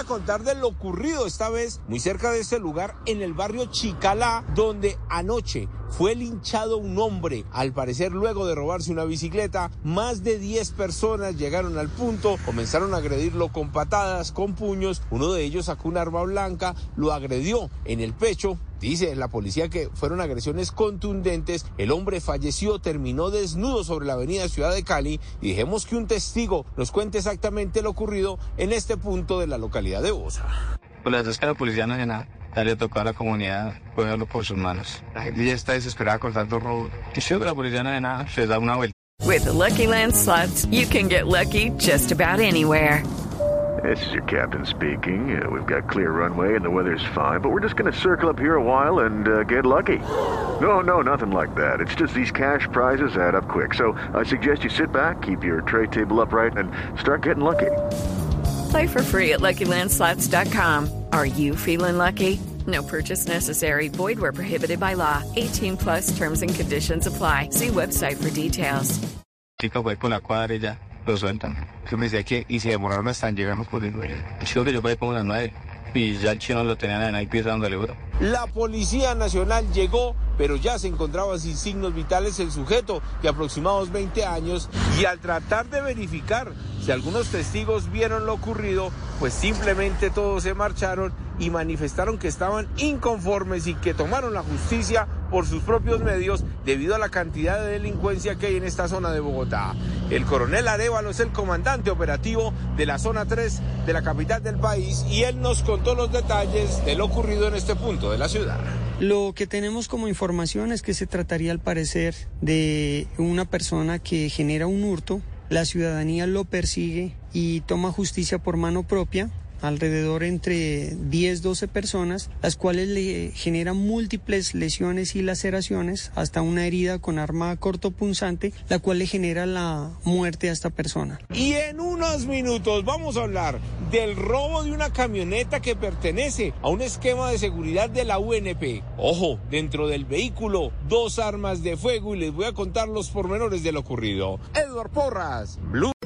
a contar de lo ocurrido esta vez muy cerca de este lugar en el barrio Chicalá, donde anoche fue linchado un hombre, al parecer luego de robarse una bicicleta. Más de 10 personas llegaron al punto, comenzaron a agredirlo con patadas, con puños. Uno de ellos sacó un arma blanca, lo agredió en el pecho. Dice la policía que fueron agresiones contundentes. El hombre falleció, terminó desnudo sobre la avenida Ciudad de Cali y dejemos que un testigo nos cuente exactamente lo ocurrido en este punto de la localidad de Bosa. Pues la verdad es que la policía. Ya le tocó a la comunidad cogerlo por sus manos. La gente ya está desesperada con tanto robo. Y si la policía no hace nada, se da una vuelta. With the Lucky Land slots, you can get lucky just about anywhere. This is your captain speaking. Uh, we've got clear runway and the weather's fine, but we're just going to circle up here a while and uh, get lucky. No, no, nothing like that. It's just these cash prizes add up quick. So I suggest you sit back, keep your tray table upright, and start getting lucky. Play for free at LuckyLandSlots.com. Are you feeling lucky? No purchase necessary. Void where prohibited by law. 18 plus terms and conditions apply. See website for details. Chica fue por la cuadra y ya lo sueltan. Que me decía que y se demoraron hasta en llegar por el nueve. El chico que yo fue como las nueve y ya el chino lo tenían ahí pisándole duro. La Policía Nacional llegó, pero ya se encontraba sin signos vitales el sujeto de aproximados 20 años y al tratar de verificar si algunos testigos vieron lo ocurrido, pues simplemente todos se marcharon y manifestaron que estaban inconformes y que tomaron la justicia por sus propios medios debido a la cantidad de delincuencia que hay en esta zona de Bogotá. El coronel Arevalo es el comandante operativo de la zona 3 de la capital del país y él nos contó los detalles de lo ocurrido en este punto de la ciudad. Lo que tenemos como información es que se trataría al parecer de una persona que genera un hurto, la ciudadanía lo persigue y toma justicia por mano propia alrededor entre 10, 12 personas, las cuales le generan múltiples lesiones y laceraciones, hasta una herida con arma cortopunzante, la cual le genera la muerte a esta persona. Y en unos minutos vamos a hablar del robo de una camioneta que pertenece a un esquema de seguridad de la UNP. Ojo, dentro del vehículo, dos armas de fuego y les voy a contar los pormenores de lo ocurrido. Edward Porras, Blue.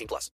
18 plus.